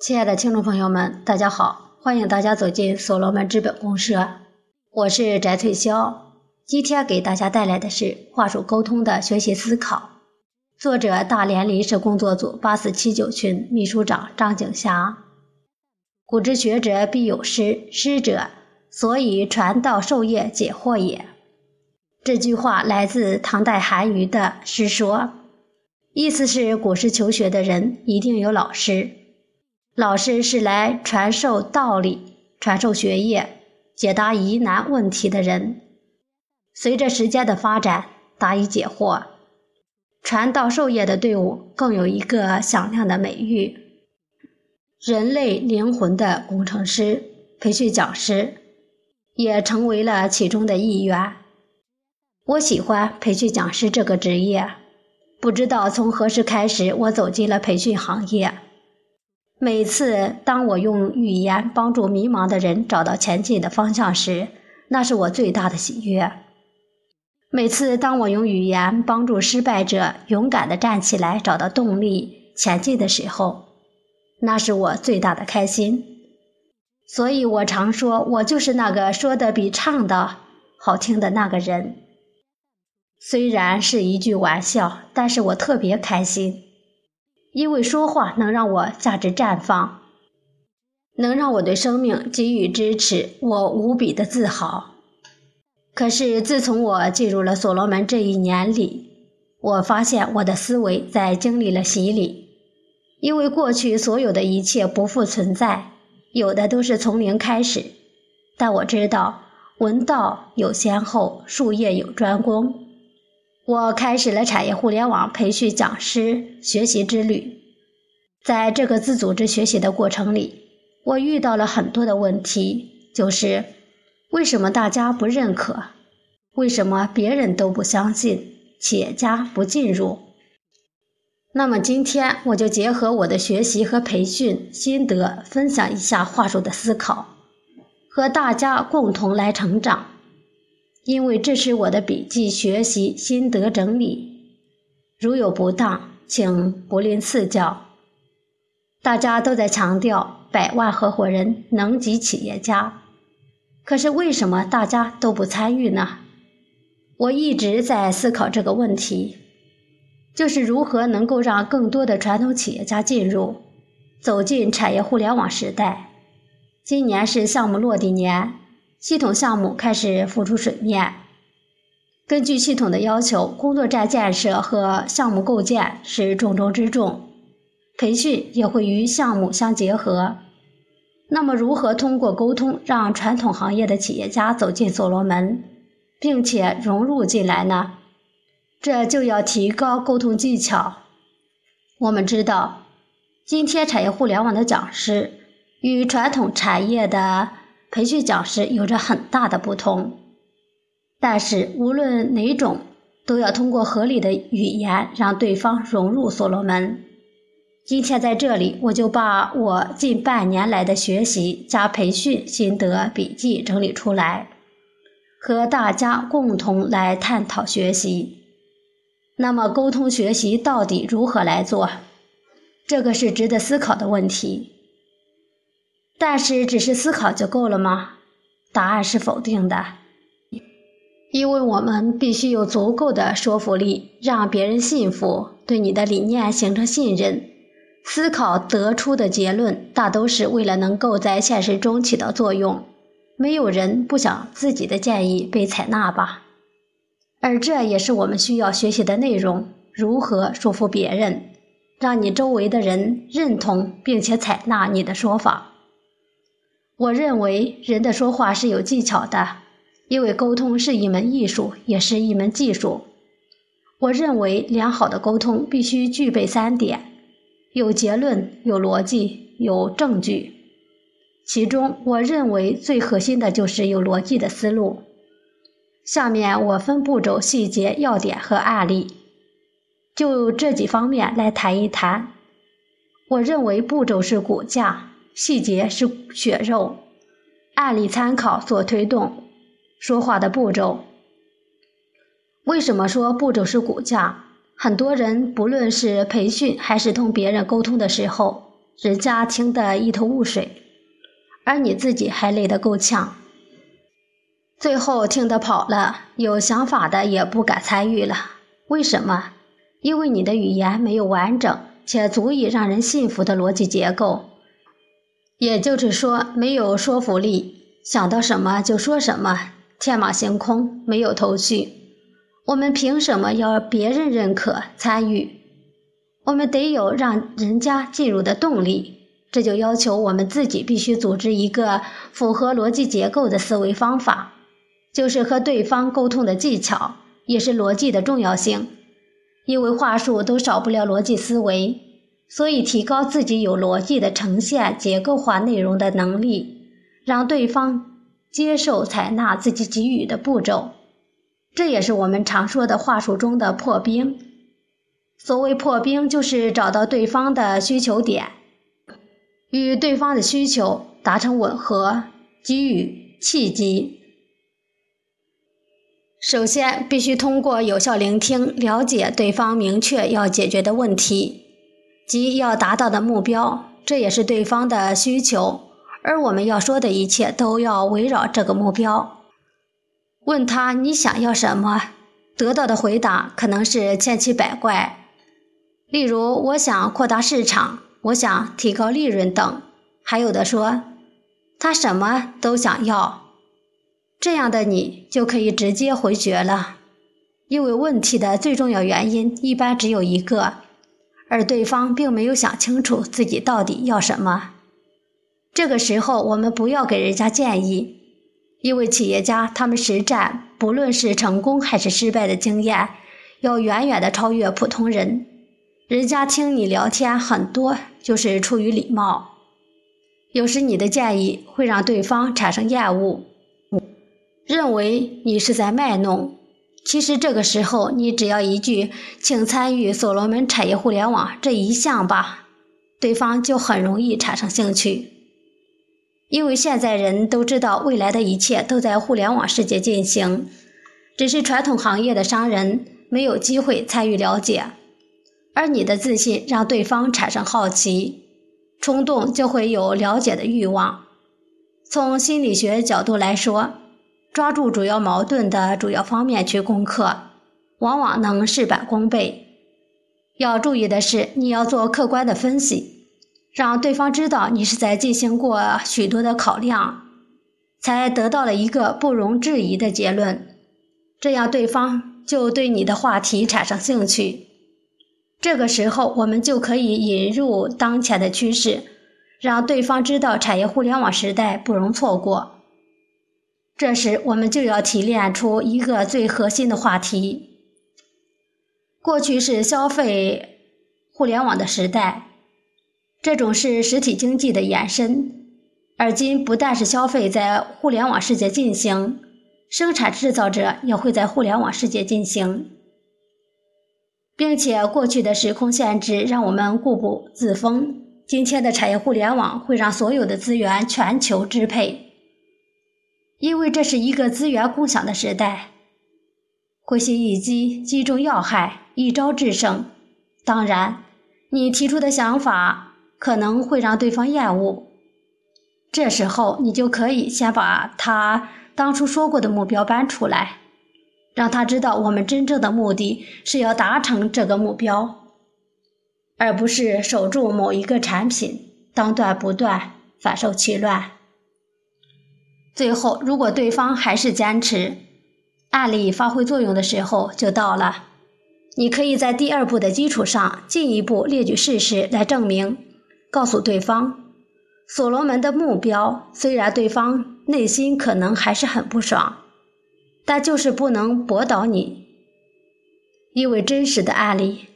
亲爱的听众朋友们，大家好，欢迎大家走进所罗门资本公社，我是翟翠霄。今天给大家带来的是话术沟通的学习思考，作者大连临时工作组八四七九群秘书长张景霞。古之学者必有师，师者，所以传道授业解惑也。这句话来自唐代韩愈的《师说》，意思是古时求学的人一定有老师。老师是来传授道理、传授学业、解答疑难问题的人。随着时间的发展，答疑解惑、传道授业的队伍更有一个响亮的美誉——人类灵魂的工程师、培训讲师，也成为了其中的一员。我喜欢培训讲师这个职业。不知道从何时开始，我走进了培训行业。每次当我用语言帮助迷茫的人找到前进的方向时，那是我最大的喜悦。每次当我用语言帮助失败者勇敢地站起来，找到动力前进的时候，那是我最大的开心。所以我常说，我就是那个说的比唱的好听的那个人。虽然是一句玩笑，但是我特别开心。因为说话能让我价值绽放，能让我对生命给予支持，我无比的自豪。可是自从我进入了所罗门这一年里，我发现我的思维在经历了洗礼。因为过去所有的一切不复存在，有的都是从零开始。但我知道，闻道有先后，术业有专攻。我开始了产业互联网培训讲师学习之旅，在这个自组织学习的过程里，我遇到了很多的问题，就是为什么大家不认可，为什么别人都不相信，企业家不进入？那么今天我就结合我的学习和培训心得，分享一下话术的思考，和大家共同来成长。因为这是我的笔记学习心得整理，如有不当，请不吝赐教。大家都在强调百万合伙人能级企业家，可是为什么大家都不参与呢？我一直在思考这个问题，就是如何能够让更多的传统企业家进入，走进产业互联网时代。今年是项目落地年。系统项目开始浮出水面。根据系统的要求，工作站建设和项目构建是重中之重，培训也会与项目相结合。那么，如何通过沟通让传统行业的企业家走进所罗门，并且融入进来呢？这就要提高沟通技巧。我们知道，今天产业互联网的讲师与传统产业的。培训讲师有着很大的不同，但是无论哪种，都要通过合理的语言让对方融入所罗门。今天在这里，我就把我近半年来的学习加培训心得笔记整理出来，和大家共同来探讨学习。那么，沟通学习到底如何来做？这个是值得思考的问题。但是，只是思考就够了吗？答案是否定的，因为我们必须有足够的说服力，让别人信服，对你的理念形成信任。思考得出的结论，大都是为了能够在现实中起到作用。没有人不想自己的建议被采纳吧？而这也是我们需要学习的内容：如何说服别人，让你周围的人认同并且采纳你的说法。我认为人的说话是有技巧的，因为沟通是一门艺术，也是一门技术。我认为良好的沟通必须具备三点：有结论、有逻辑、有证据。其中，我认为最核心的就是有逻辑的思路。下面我分步骤、细节、要点和案例，就这几方面来谈一谈。我认为步骤是骨架。细节是血肉，案例参考所推动说话的步骤。为什么说步骤是骨架？很多人不论是培训还是同别人沟通的时候，人家听得一头雾水，而你自己还累得够呛。最后听得跑了，有想法的也不敢参与了。为什么？因为你的语言没有完整且足以让人信服的逻辑结构，也就是说，没有说服力，想到什么就说什么，天马行空，没有头绪。我们凭什么要别人认可参与？我们得有让人家进入的动力，这就要求我们自己必须组织一个符合逻辑结构的思维方法。就是和对方沟通的技巧，也是逻辑的重要性。因为话术都少不了逻辑思维，所以提高自己有逻辑的呈现结构化内容的能力，让对方接受采纳自己给予的步骤，这也是我们常说的话术中的破冰。所谓破冰，就是找到对方的需求点，与对方的需求达成吻合，给予契机。首先，必须通过有效聆听，了解对方明确要解决的问题及要达到的目标，这也是对方的需求。而我们要说的一切都要围绕这个目标。问他你想要什么，得到的回答可能是千奇百怪。例如，我想扩大市场，我想提高利润等。还有的说，他什么都想要。这样的你就可以直接回绝了，因为问题的最重要原因一般只有一个，而对方并没有想清楚自己到底要什么。这个时候，我们不要给人家建议，因为企业家他们实战，不论是成功还是失败的经验，要远远的超越普通人。人家听你聊天很多就是出于礼貌，有时你的建议会让对方产生厌恶。认为你是在卖弄，其实这个时候你只要一句“请参与所罗门产业互联网这一项吧”，对方就很容易产生兴趣。因为现在人都知道未来的一切都在互联网世界进行，只是传统行业的商人没有机会参与了解，而你的自信让对方产生好奇，冲动就会有了解的欲望。从心理学角度来说。抓住主要矛盾的主要方面去攻克，往往能事半功倍。要注意的是，你要做客观的分析，让对方知道你是在进行过许多的考量，才得到了一个不容置疑的结论。这样对方就对你的话题产生兴趣。这个时候，我们就可以引入当前的趋势，让对方知道产业互联网时代不容错过。这时，我们就要提炼出一个最核心的话题。过去是消费互联网的时代，这种是实体经济的延伸；而今不但是消费在互联网世界进行，生产制造者也会在互联网世界进行，并且过去的时空限制让我们固步自封，今天的产业互联网会让所有的资源全球支配。因为这是一个资源共享的时代，会心一击，击中要害，一招制胜。当然，你提出的想法可能会让对方厌恶，这时候你就可以先把他当初说过的目标搬出来，让他知道我们真正的目的是要达成这个目标，而不是守住某一个产品，当断不断，反受其乱。最后，如果对方还是坚持，案例发挥作用的时候就到了。你可以在第二步的基础上进一步列举事实来证明，告诉对方所罗门的目标。虽然对方内心可能还是很不爽，但就是不能驳倒你，因为真实的案例，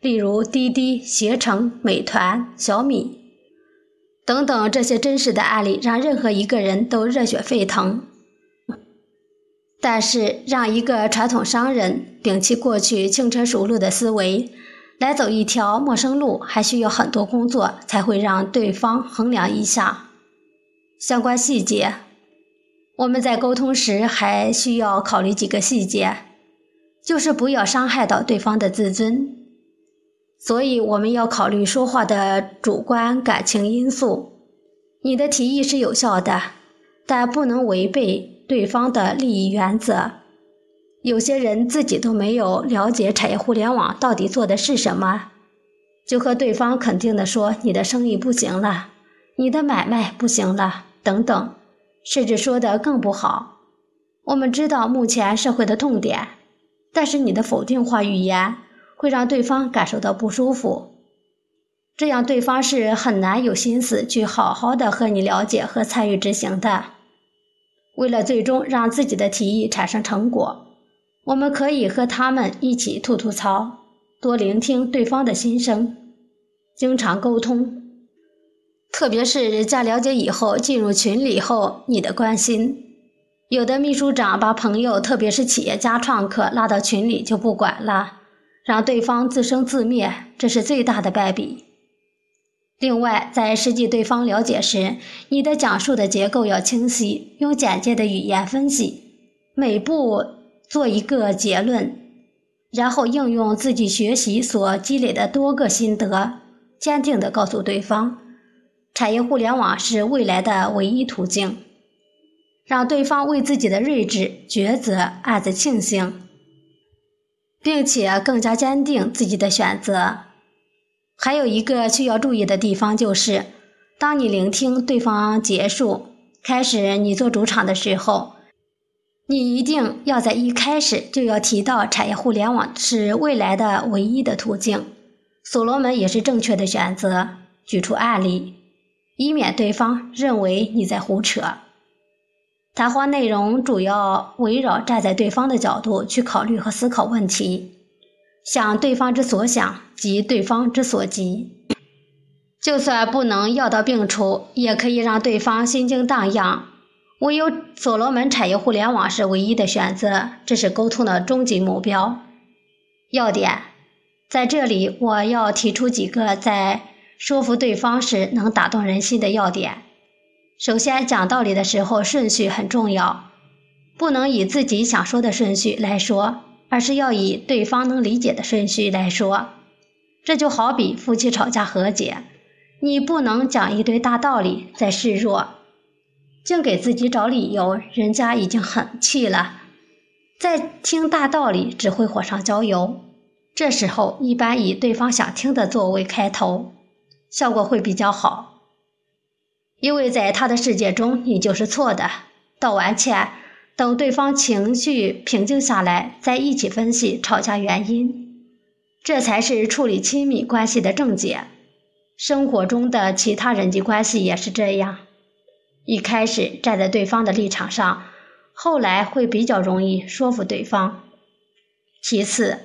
例如滴滴、携程、美团、小米。等等，这些真实的案例让任何一个人都热血沸腾。但是，让一个传统商人摒弃过去轻车熟路的思维，来走一条陌生路，还需要很多工作才会让对方衡量一下相关细节。我们在沟通时还需要考虑几个细节，就是不要伤害到对方的自尊。所以我们要考虑说话的主观感情因素。你的提议是有效的，但不能违背对方的利益原则。有些人自己都没有了解产业互联网到底做的是什么，就和对方肯定的说你的生意不行了，你的买卖不行了等等，甚至说的更不好。我们知道目前社会的痛点，但是你的否定化语言会让对方感受到不舒服，这样对方是很难有心思去好好的和你了解和参与执行的。为了最终让自己的提议产生成果。我们可以和他们一起吐吐槽，多聆听对方的心声，经常沟通。特别是人家了解以后，进入群里后，你的关心。有的秘书长把朋友，特别是企业家创客拉到群里就不管了，让对方自生自灭，这是最大的败笔。另外，在实际对方了解时，你的讲述的结构要清晰，用简洁的语言分析每步。做一个结论，然后应用自己学习所积累的多个心得，坚定地告诉对方，产业互联网是未来的唯一途径，让对方为自己的睿智抉择暗自庆幸，并且更加坚定自己的选择。还有一个需要注意的地方就是，当你聆听对方结束，开始你做主场的时候。你一定要在一开始就要提到产业互联网是未来的唯一的途径，所罗门也是正确的选择。举出案例，以免对方认为你在胡扯。谈话内容主要围绕站在对方的角度去考虑和思考问题，想对方之所想及对方之所急。就算不能药到病除，也可以让对方心惊荡漾。唯有所罗门产业互联网是唯一的选择，这是沟通的终极目标。要点在这里，我要提出几个在说服对方时能打动人心的要点。首先，讲道理的时候顺序很重要，不能以自己想说的顺序来说，而是要以对方能理解的顺序来说。这就好比夫妻吵架和解，你不能讲一堆大道理再示弱。净给自己找理由，人家已经很气了。再听大道理，只会火上浇油。这时候，一般以对方想听的作为开头，效果会比较好。因为在他的世界中，你就是错的。道完歉，等对方情绪平静下来，再一起分析吵架原因，这才是处理亲密关系的正解。生活中的其他人际关系也是这样。一开始站在对方的立场上，后来会比较容易说服对方。其次，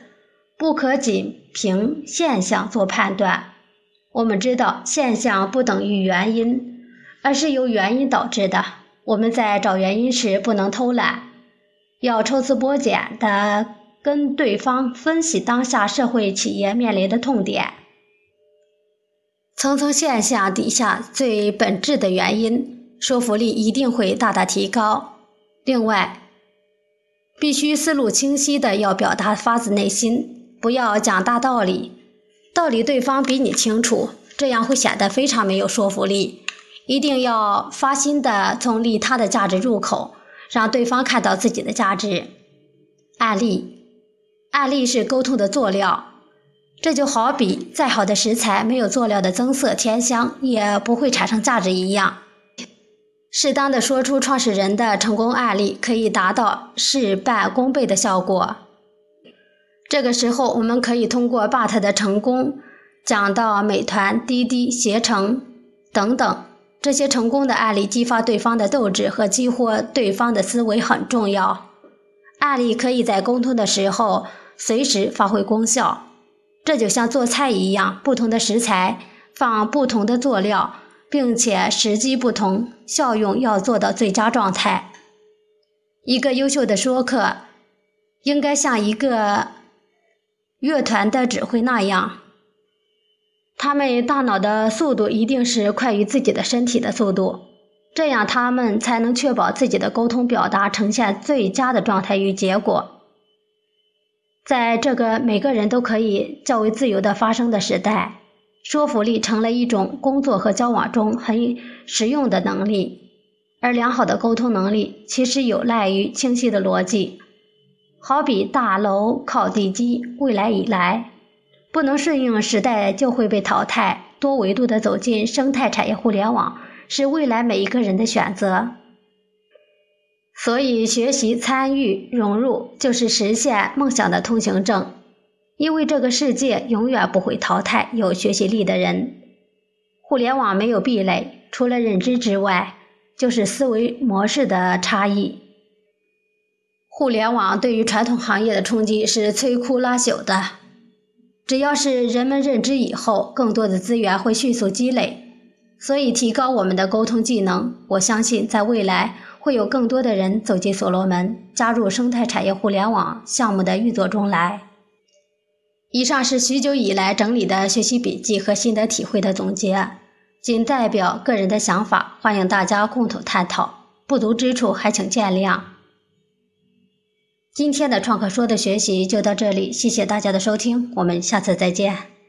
不可仅凭现象做判断。我们知道现象不等于原因，而是由原因导致的。我们在找原因时不能偷懒，要抽丝剥茧的跟对方分析当下社会企业面临的痛点，层层现象底下最本质的原因。说服力一定会大大提高。另外，必须思路清晰的要表达发自内心，不要讲大道理，道理对方比你清楚，这样会显得非常没有说服力。一定要发心的从利他的价值入口，让对方看到自己的价值。案例，案例是沟通的佐料，这就好比再好的食材没有佐料的增色添香，也不会产生价值一样。适当的说出创始人的成功案例，可以达到事半功倍的效果。这个时候，我们可以通过 BAT 的成功讲到美团、滴滴、携程等等这些成功的案例，激发对方的斗志和激活对方的思维很重要。案例可以在沟通的时候随时发挥功效。这就像做菜一样，不同的食材放不同的佐料。并且时机不同，效用要做到最佳状态。一个优秀的说客，应该像一个乐团的指挥那样，他们大脑的速度一定是快于自己的身体的速度，这样他们才能确保自己的沟通表达呈现最佳的状态与结果。在这个每个人都可以较为自由的发声的时代，说服力成了一种工作和交往中很实用的能力。而良好的沟通能力其实有赖于清晰的逻辑。好比大楼靠地基，未来已来，不能顺应时代就会被淘汰。多维度的走进生态产业互联网，是未来每一个人的选择。所以，学习、参与、融入，就是实现梦想的通行证。因为这个世界永远不会淘汰有学习力的人。互联网没有壁垒，除了认知之外，就是思维模式的差异。互联网对于传统行业的冲击是摧枯拉朽的。只要是人们认知以后，更多的资源会迅速积累。所以，提高我们的沟通技能，我相信在未来。会有更多的人走进所罗门，加入生态产业互联网项目的运作中来。以上是许久以来整理的学习笔记和心得体会的总结，仅代表个人的想法，欢迎大家共同探讨。不足之处还请见谅。今天的创客说的学习就到这里，谢谢大家的收听，我们下次再见。